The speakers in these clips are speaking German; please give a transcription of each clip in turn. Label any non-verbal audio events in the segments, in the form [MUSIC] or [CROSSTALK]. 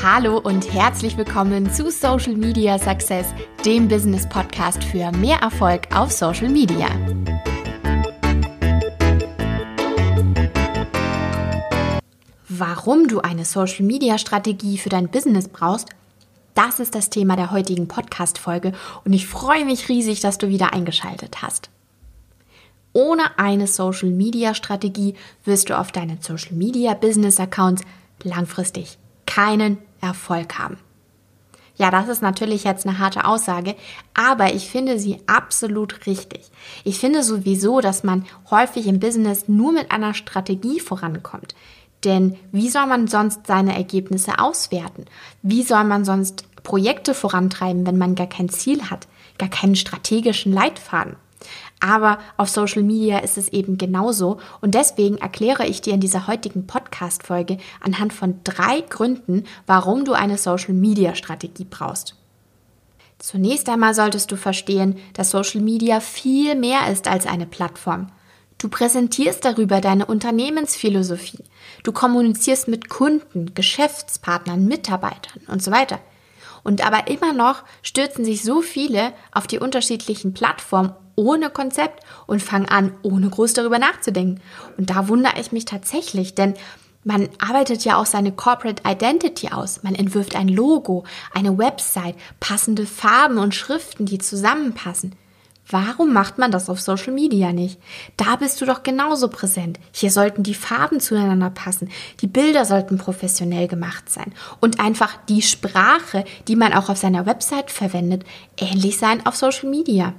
Hallo und herzlich willkommen zu Social Media Success, dem Business Podcast für mehr Erfolg auf Social Media. Warum du eine Social Media Strategie für dein Business brauchst, das ist das Thema der heutigen Podcast Folge und ich freue mich riesig, dass du wieder eingeschaltet hast. Ohne eine Social Media Strategie wirst du auf deinen Social Media Business Accounts langfristig keinen Erfolg haben. Ja, das ist natürlich jetzt eine harte Aussage, aber ich finde sie absolut richtig. Ich finde sowieso, dass man häufig im Business nur mit einer Strategie vorankommt. Denn wie soll man sonst seine Ergebnisse auswerten? Wie soll man sonst Projekte vorantreiben, wenn man gar kein Ziel hat, gar keinen strategischen Leitfaden? Aber auf Social Media ist es eben genauso und deswegen erkläre ich dir in dieser heutigen Podcast-Folge anhand von drei Gründen, warum du eine Social Media Strategie brauchst. Zunächst einmal solltest du verstehen, dass Social Media viel mehr ist als eine Plattform. Du präsentierst darüber deine Unternehmensphilosophie. Du kommunizierst mit Kunden, Geschäftspartnern, Mitarbeitern und so weiter. Und aber immer noch stürzen sich so viele auf die unterschiedlichen Plattformen ohne Konzept und fangen an, ohne groß darüber nachzudenken. Und da wundere ich mich tatsächlich, denn man arbeitet ja auch seine Corporate Identity aus. Man entwirft ein Logo, eine Website, passende Farben und Schriften, die zusammenpassen. Warum macht man das auf Social Media nicht? Da bist du doch genauso präsent. Hier sollten die Farben zueinander passen. Die Bilder sollten professionell gemacht sein. Und einfach die Sprache, die man auch auf seiner Website verwendet, ähnlich sein auf Social Media.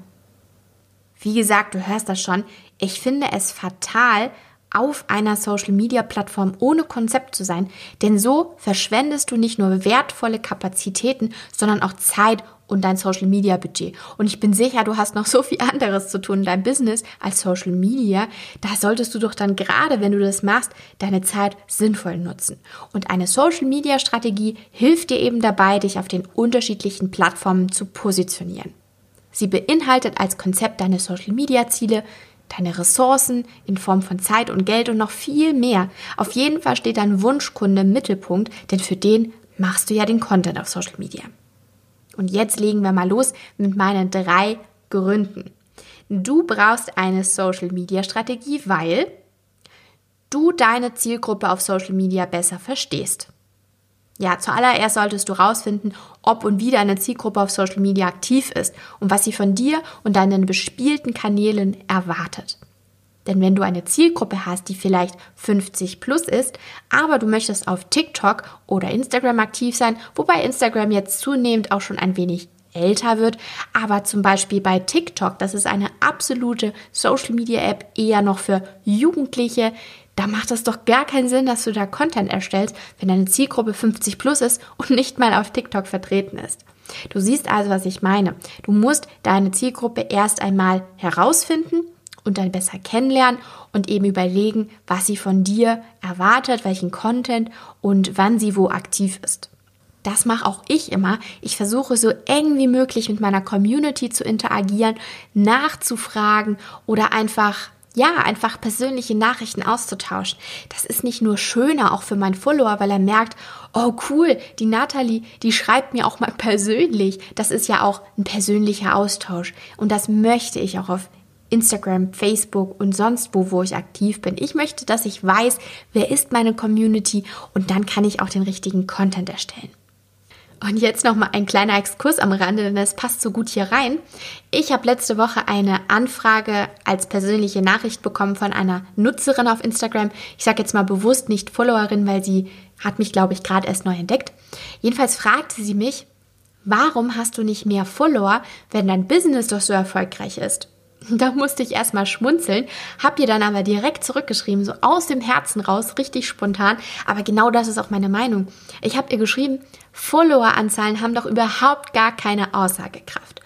Wie gesagt, du hörst das schon. Ich finde es fatal, auf einer Social-Media-Plattform ohne Konzept zu sein, denn so verschwendest du nicht nur wertvolle Kapazitäten, sondern auch Zeit und dein Social-Media-Budget. Und ich bin sicher, du hast noch so viel anderes zu tun in deinem Business als Social Media. Da solltest du doch dann gerade, wenn du das machst, deine Zeit sinnvoll nutzen. Und eine Social-Media-Strategie hilft dir eben dabei, dich auf den unterschiedlichen Plattformen zu positionieren. Sie beinhaltet als Konzept deine Social-Media-Ziele, deine Ressourcen in Form von Zeit und Geld und noch viel mehr. Auf jeden Fall steht dein Wunschkunde im Mittelpunkt, denn für den machst du ja den Content auf Social Media. Und jetzt legen wir mal los mit meinen drei Gründen. Du brauchst eine Social Media Strategie, weil du deine Zielgruppe auf Social Media besser verstehst. Ja, zuallererst solltest du herausfinden, ob und wie deine Zielgruppe auf Social Media aktiv ist und was sie von dir und deinen bespielten Kanälen erwartet. Denn wenn du eine Zielgruppe hast, die vielleicht 50 plus ist, aber du möchtest auf TikTok oder Instagram aktiv sein, wobei Instagram jetzt zunehmend auch schon ein wenig älter wird, aber zum Beispiel bei TikTok, das ist eine absolute Social Media App eher noch für Jugendliche, da macht es doch gar keinen Sinn, dass du da Content erstellst, wenn deine Zielgruppe 50 plus ist und nicht mal auf TikTok vertreten ist. Du siehst also, was ich meine. Du musst deine Zielgruppe erst einmal herausfinden und dann besser kennenlernen und eben überlegen, was sie von dir erwartet, welchen Content und wann sie wo aktiv ist. Das mache auch ich immer. Ich versuche so eng wie möglich mit meiner Community zu interagieren, nachzufragen oder einfach ja, einfach persönliche Nachrichten auszutauschen. Das ist nicht nur schöner, auch für meinen Follower, weil er merkt, oh cool, die Natalie, die schreibt mir auch mal [LAUGHS] persönlich. Das ist ja auch ein persönlicher Austausch. Und das möchte ich auch auf Instagram, Facebook und sonst wo, wo ich aktiv bin. Ich möchte, dass ich weiß, wer ist meine Community und dann kann ich auch den richtigen Content erstellen. Und jetzt noch mal ein kleiner Exkurs am Rande, denn das passt so gut hier rein. Ich habe letzte Woche eine Anfrage als persönliche Nachricht bekommen von einer Nutzerin auf Instagram. Ich sage jetzt mal bewusst nicht Followerin, weil sie hat mich, glaube ich, gerade erst neu entdeckt. Jedenfalls fragte sie mich, warum hast du nicht mehr Follower, wenn dein Business doch so erfolgreich ist? Da musste ich erstmal schmunzeln, hab ihr dann aber direkt zurückgeschrieben, so aus dem Herzen raus, richtig spontan. Aber genau das ist auch meine Meinung. Ich habe ihr geschrieben, Followeranzahlen haben doch überhaupt gar keine Aussagekraft.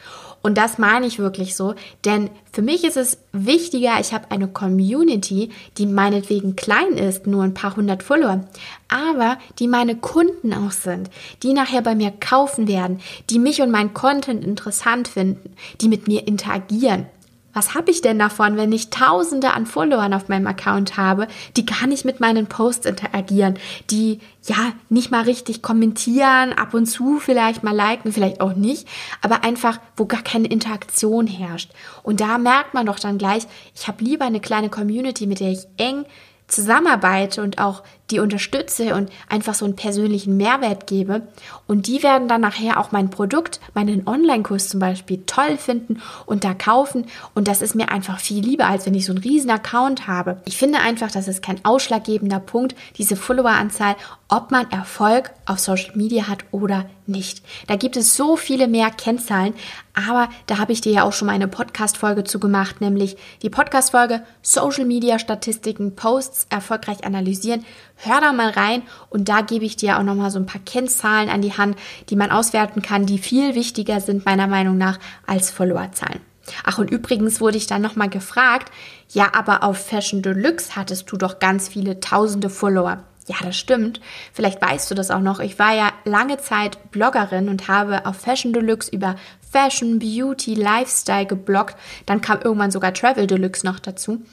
Und das meine ich wirklich so, denn für mich ist es wichtiger, ich habe eine Community, die meinetwegen klein ist, nur ein paar hundert Follower, aber die meine Kunden auch sind, die nachher bei mir kaufen werden, die mich und mein Content interessant finden, die mit mir interagieren. Was habe ich denn davon, wenn ich Tausende an Followern auf meinem Account habe, die gar nicht mit meinen Posts interagieren, die ja nicht mal richtig kommentieren, ab und zu vielleicht mal liken, vielleicht auch nicht, aber einfach, wo gar keine Interaktion herrscht. Und da merkt man doch dann gleich, ich habe lieber eine kleine Community, mit der ich eng zusammenarbeite und auch die unterstütze und einfach so einen persönlichen Mehrwert gebe. Und die werden dann nachher auch mein Produkt, meinen Online-Kurs zum Beispiel toll finden und da kaufen. Und das ist mir einfach viel lieber, als wenn ich so einen riesen Account habe. Ich finde einfach, das ist kein ausschlaggebender Punkt, diese Followeranzahl, ob man Erfolg auf Social Media hat oder nicht. Da gibt es so viele mehr Kennzahlen, aber da habe ich dir ja auch schon mal eine Podcast-Folge zu gemacht, nämlich die Podcast-Folge Social Media Statistiken, Posts erfolgreich analysieren. Hör da mal rein und da gebe ich dir auch noch mal so ein paar Kennzahlen an die Hand, die man auswerten kann, die viel wichtiger sind meiner Meinung nach als Followerzahlen. Ach, und übrigens wurde ich dann nochmal gefragt, ja, aber auf Fashion Deluxe hattest du doch ganz viele tausende Follower. Ja, das stimmt. Vielleicht weißt du das auch noch. Ich war ja lange Zeit Bloggerin und habe auf Fashion Deluxe über Fashion, Beauty, Lifestyle gebloggt. Dann kam irgendwann sogar Travel Deluxe noch dazu.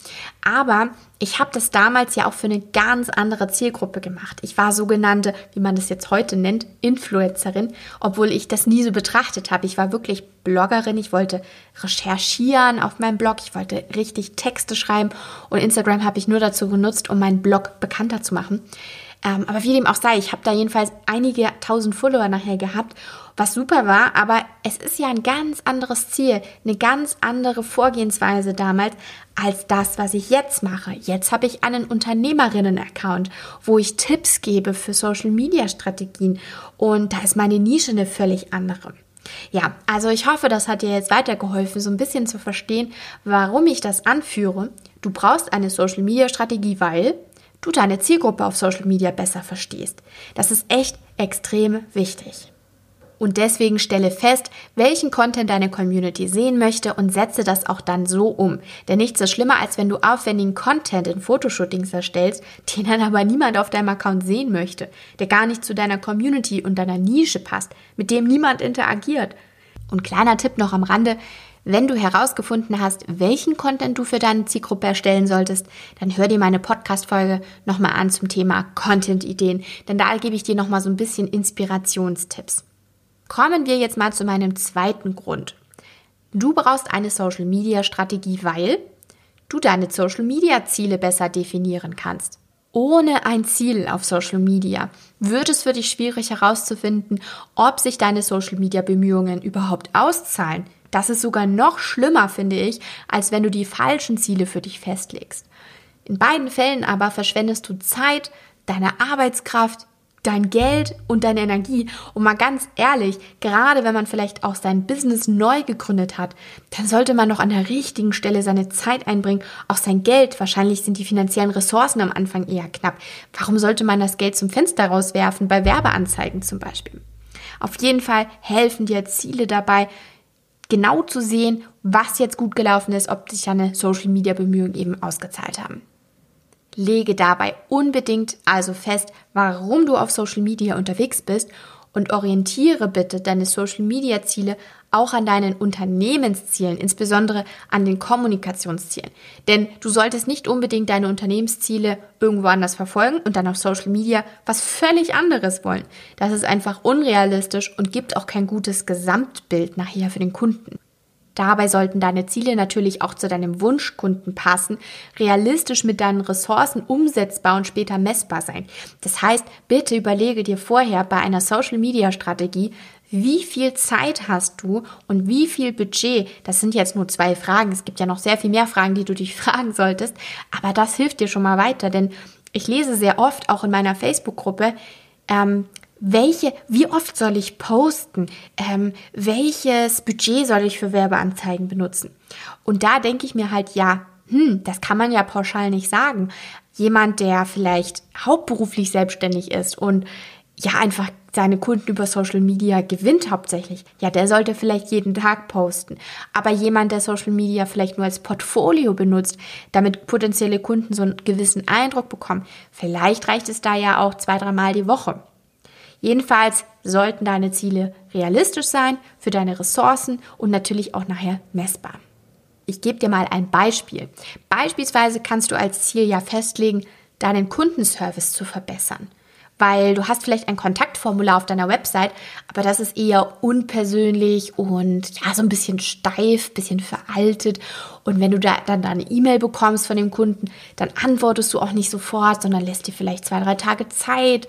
Aber ich habe das damals ja auch für eine ganz andere Zielgruppe gemacht. Ich war sogenannte, wie man das jetzt heute nennt, Influencerin, obwohl ich das nie so betrachtet habe. Ich war wirklich Bloggerin. Ich wollte recherchieren auf meinem Blog. Ich wollte richtig Texte schreiben. Und Instagram habe ich nur dazu genutzt, um meinen Blog bekannter zu machen. Ähm, aber wie dem auch sei, ich habe da jedenfalls einige tausend Follower nachher gehabt, was super war, aber es ist ja ein ganz anderes Ziel, eine ganz andere Vorgehensweise damals als das, was ich jetzt mache. Jetzt habe ich einen Unternehmerinnen-Account, wo ich Tipps gebe für Social-Media-Strategien und da ist meine Nische eine völlig andere. Ja, also ich hoffe, das hat dir jetzt weitergeholfen, so ein bisschen zu verstehen, warum ich das anführe. Du brauchst eine Social-Media-Strategie, weil du deine Zielgruppe auf Social Media besser verstehst. Das ist echt extrem wichtig. Und deswegen stelle fest, welchen Content deine Community sehen möchte und setze das auch dann so um. Denn nichts ist schlimmer, als wenn du aufwendigen Content in Fotoshootings erstellst, den dann aber niemand auf deinem Account sehen möchte, der gar nicht zu deiner Community und deiner Nische passt, mit dem niemand interagiert. Und kleiner Tipp noch am Rande, wenn du herausgefunden hast, welchen Content du für deine Zielgruppe erstellen solltest, dann hör dir meine Podcast-Folge nochmal an zum Thema Content-Ideen, denn da gebe ich dir nochmal so ein bisschen Inspirationstipps. Kommen wir jetzt mal zu meinem zweiten Grund. Du brauchst eine Social-Media-Strategie, weil du deine Social-Media-Ziele besser definieren kannst. Ohne ein Ziel auf Social Media wird es für dich schwierig herauszufinden, ob sich deine Social Media Bemühungen überhaupt auszahlen. Das ist sogar noch schlimmer, finde ich, als wenn du die falschen Ziele für dich festlegst. In beiden Fällen aber verschwendest du Zeit, deine Arbeitskraft, dein Geld und deine Energie. Und mal ganz ehrlich, gerade wenn man vielleicht auch sein Business neu gegründet hat, dann sollte man noch an der richtigen Stelle seine Zeit einbringen, auch sein Geld. Wahrscheinlich sind die finanziellen Ressourcen am Anfang eher knapp. Warum sollte man das Geld zum Fenster rauswerfen, bei Werbeanzeigen zum Beispiel? Auf jeden Fall helfen dir Ziele dabei, genau zu sehen, was jetzt gut gelaufen ist, ob sich deine Social Media Bemühungen eben ausgezahlt haben. Lege dabei unbedingt also fest, warum du auf Social Media unterwegs bist und orientiere bitte deine Social Media Ziele auch an deinen Unternehmenszielen, insbesondere an den Kommunikationszielen. Denn du solltest nicht unbedingt deine Unternehmensziele irgendwo anders verfolgen und dann auf Social Media was völlig anderes wollen. Das ist einfach unrealistisch und gibt auch kein gutes Gesamtbild nachher für den Kunden. Dabei sollten deine Ziele natürlich auch zu deinem Wunschkunden passen, realistisch mit deinen Ressourcen umsetzbar und später messbar sein. Das heißt, bitte überlege dir vorher bei einer Social-Media-Strategie, wie viel Zeit hast du und wie viel Budget? Das sind jetzt nur zwei Fragen. Es gibt ja noch sehr viel mehr Fragen, die du dich [LAUGHS] fragen solltest. Aber das hilft dir schon mal weiter, denn ich lese sehr oft auch in meiner Facebook-Gruppe, ähm, welche, wie oft soll ich posten? Ähm, welches Budget soll ich für Werbeanzeigen benutzen? Und da denke ich mir halt, ja, hm, das kann man ja pauschal nicht sagen. Jemand, der vielleicht hauptberuflich selbstständig ist und ja einfach seine Kunden über Social Media gewinnt hauptsächlich, ja, der sollte vielleicht jeden Tag posten. Aber jemand, der Social Media vielleicht nur als Portfolio benutzt, damit potenzielle Kunden so einen gewissen Eindruck bekommen, vielleicht reicht es da ja auch zwei, dreimal die Woche. Jedenfalls sollten deine Ziele realistisch sein für deine Ressourcen und natürlich auch nachher messbar. Ich gebe dir mal ein Beispiel. Beispielsweise kannst du als Ziel ja festlegen, deinen Kundenservice zu verbessern weil du hast vielleicht ein Kontaktformular auf deiner Website, aber das ist eher unpersönlich und ja, so ein bisschen steif, bisschen veraltet. Und wenn du da dann eine E-Mail bekommst von dem Kunden, dann antwortest du auch nicht sofort, sondern lässt dir vielleicht zwei, drei Tage Zeit.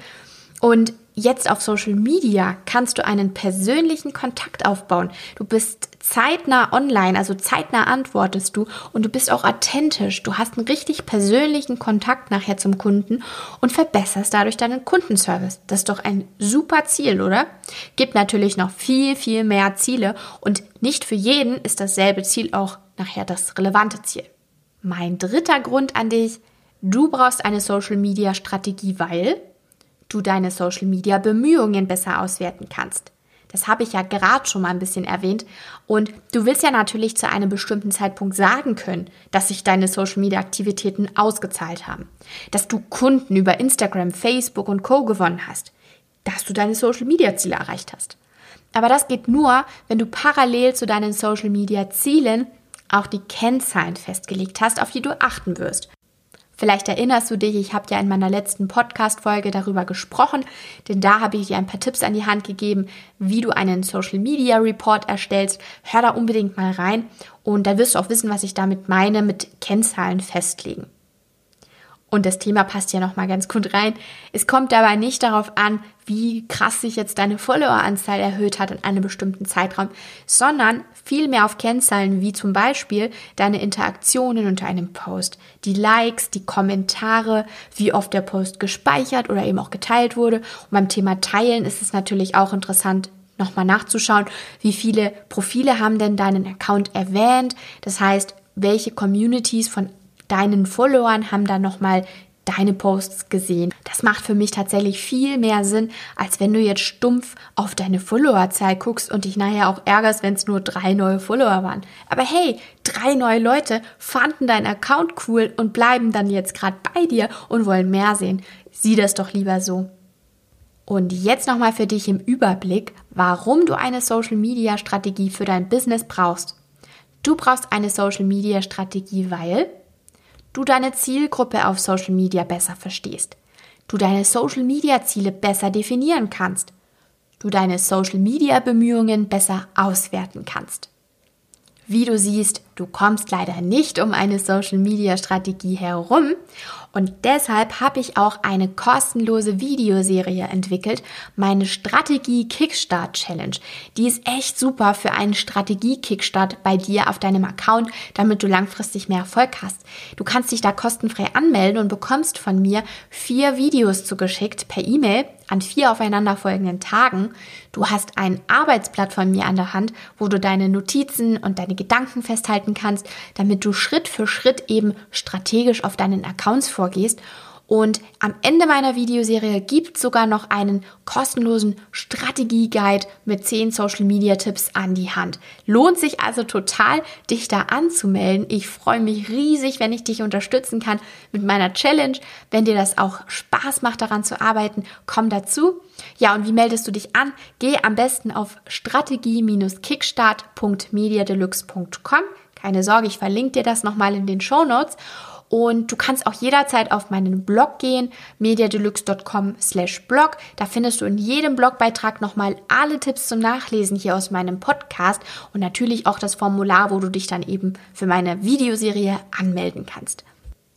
Und jetzt auf Social Media kannst du einen persönlichen Kontakt aufbauen. Du bist zeitnah online, also zeitnah antwortest du und du bist auch authentisch. Du hast einen richtig persönlichen Kontakt nachher zum Kunden und verbesserst dadurch deinen Kundenservice. Das ist doch ein super Ziel, oder? Gibt natürlich noch viel, viel mehr Ziele und nicht für jeden ist dasselbe Ziel auch nachher das relevante Ziel. Mein dritter Grund an dich, du brauchst eine Social Media Strategie, weil du deine Social Media Bemühungen besser auswerten kannst. Das habe ich ja gerade schon mal ein bisschen erwähnt. Und du willst ja natürlich zu einem bestimmten Zeitpunkt sagen können, dass sich deine Social Media Aktivitäten ausgezahlt haben. Dass du Kunden über Instagram, Facebook und Co. gewonnen hast. Dass du deine Social Media Ziele erreicht hast. Aber das geht nur, wenn du parallel zu deinen Social Media Zielen auch die Kennzahlen festgelegt hast, auf die du achten wirst. Vielleicht erinnerst du dich, ich habe ja in meiner letzten Podcast-Folge darüber gesprochen, denn da habe ich dir ein paar Tipps an die Hand gegeben, wie du einen Social Media Report erstellst. Hör da unbedingt mal rein und da wirst du auch wissen, was ich damit meine, mit Kennzahlen festlegen. Und das Thema passt ja nochmal ganz gut rein. Es kommt dabei nicht darauf an, wie krass sich jetzt deine Followeranzahl erhöht hat in einem bestimmten Zeitraum, sondern vielmehr auf Kennzahlen wie zum Beispiel deine Interaktionen unter einem Post, die Likes, die Kommentare, wie oft der Post gespeichert oder eben auch geteilt wurde. Und beim Thema Teilen ist es natürlich auch interessant, nochmal nachzuschauen, wie viele Profile haben denn deinen Account erwähnt. Das heißt, welche Communities von deinen Followern haben da nochmal deine Posts gesehen. Das macht für mich tatsächlich viel mehr Sinn, als wenn du jetzt stumpf auf deine Followerzahl guckst und dich nachher auch ärgerst, wenn es nur drei neue Follower waren. Aber hey, drei neue Leute fanden deinen Account cool und bleiben dann jetzt gerade bei dir und wollen mehr sehen. Sieh das doch lieber so. Und jetzt nochmal für dich im Überblick, warum du eine Social Media Strategie für dein Business brauchst. Du brauchst eine Social Media Strategie, weil du deine Zielgruppe auf Social Media besser verstehst, du deine Social Media Ziele besser definieren kannst, du deine Social Media Bemühungen besser auswerten kannst. Wie du siehst, du kommst leider nicht um eine Social Media Strategie herum und deshalb habe ich auch eine kostenlose Videoserie entwickelt, meine Strategie Kickstart Challenge. Die ist echt super für einen Strategie Kickstart bei dir auf deinem Account, damit du langfristig mehr Erfolg hast. Du kannst dich da kostenfrei anmelden und bekommst von mir vier Videos zugeschickt per E-Mail an vier aufeinanderfolgenden Tagen. Du hast ein Arbeitsblatt von mir an der Hand, wo du deine Notizen und deine Gedanken festhalten kannst, damit du Schritt für Schritt eben strategisch auf deinen Accounts vorgehst. Und am Ende meiner Videoserie gibt es sogar noch einen kostenlosen Strategie-Guide mit 10 Social Media Tipps an die Hand. Lohnt sich also total, dich da anzumelden. Ich freue mich riesig, wenn ich dich unterstützen kann mit meiner Challenge. Wenn dir das auch Spaß macht, daran zu arbeiten, komm dazu. Ja, und wie meldest du dich an? Geh am besten auf strategie-kickstart.mediadeluxe.com. Keine Sorge, ich verlinke dir das nochmal in den Show Notes. Und du kannst auch jederzeit auf meinen Blog gehen, mediadeluxe.com slash blog. Da findest du in jedem Blogbeitrag nochmal alle Tipps zum Nachlesen hier aus meinem Podcast und natürlich auch das Formular, wo du dich dann eben für meine Videoserie anmelden kannst.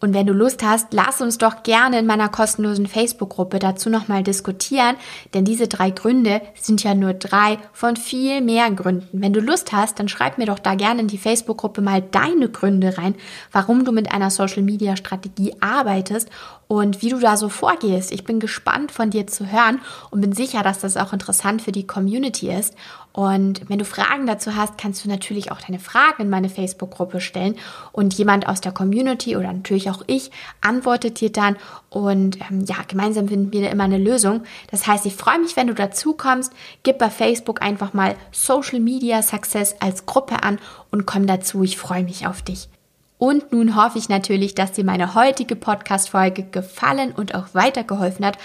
Und wenn du Lust hast, lass uns doch gerne in meiner kostenlosen Facebook-Gruppe dazu nochmal diskutieren, denn diese drei Gründe sind ja nur drei von viel mehr Gründen. Wenn du Lust hast, dann schreib mir doch da gerne in die Facebook-Gruppe mal deine Gründe rein, warum du mit einer Social-Media-Strategie arbeitest und wie du da so vorgehst. Ich bin gespannt von dir zu hören und bin sicher, dass das auch interessant für die Community ist. Und wenn du Fragen dazu hast, kannst du natürlich auch deine Fragen in meine Facebook-Gruppe stellen und jemand aus der Community oder natürlich auch ich antwortet dir dann und ähm, ja, gemeinsam finden wir immer eine Lösung. Das heißt, ich freue mich, wenn du dazu kommst. Gib bei Facebook einfach mal Social Media Success als Gruppe an und komm dazu. Ich freue mich auf dich. Und nun hoffe ich natürlich, dass dir meine heutige Podcast-Folge gefallen und auch weitergeholfen hat.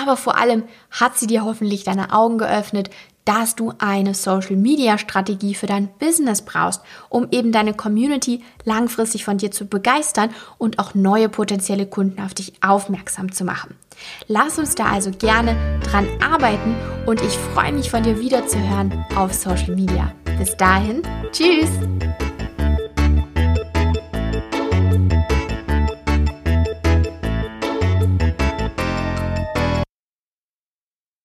Aber vor allem hat sie dir hoffentlich deine Augen geöffnet, dass du eine Social-Media-Strategie für dein Business brauchst, um eben deine Community langfristig von dir zu begeistern und auch neue potenzielle Kunden auf dich aufmerksam zu machen. Lass uns da also gerne dran arbeiten und ich freue mich von dir wiederzuhören auf Social Media. Bis dahin, tschüss!